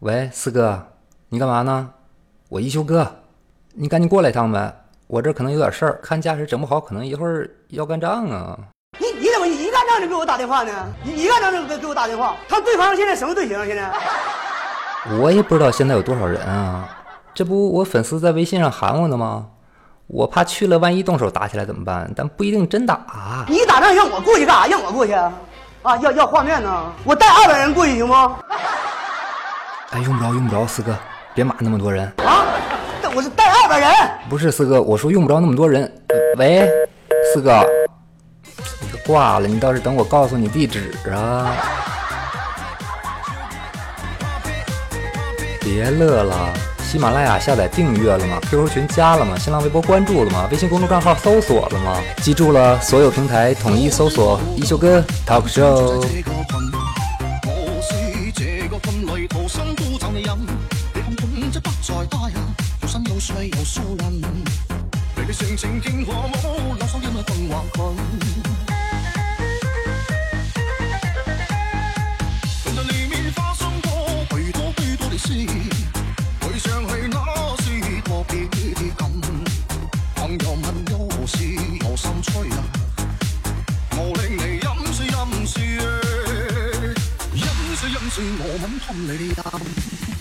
喂，四哥，你干嘛呢？我一休哥，你赶紧过来一趟呗！我这可能有点事儿，看架势整不好，可能一会儿要干仗啊！你你怎么一干仗就给我打电话呢？一干仗就给给我打电话？他对方现在什么队形？现在？我也不知道现在有多少人啊！这不我粉丝在微信上喊我呢吗？我怕去了万一动手打起来怎么办？但不一定真打。你打仗让我过去干啥？让我过去？啊，要要画面呢？我带二百人过去行吗？哎，用不着，用不着，四哥，别骂那么多人啊！我是带二的人，不是四哥，我说用不着那么多人。喂，四哥，你挂了，你倒是等我告诉你地址啊！别乐了，喜马拉雅下载订阅了吗？QQ 群加了吗？新浪微博关注了吗？微信公众账号搜索了吗？记住了，所有平台统一搜索一休哥 t a l k Show。徒生孤愁，饮。你看，孔雀不再打眼，有山有水有疏韧。离别常情见我舞，老手因为更华滚。曾在里面发生过许多许多的事，回想起那是特别感。朋友们，有事有心吹啊。是我们穿你的胆。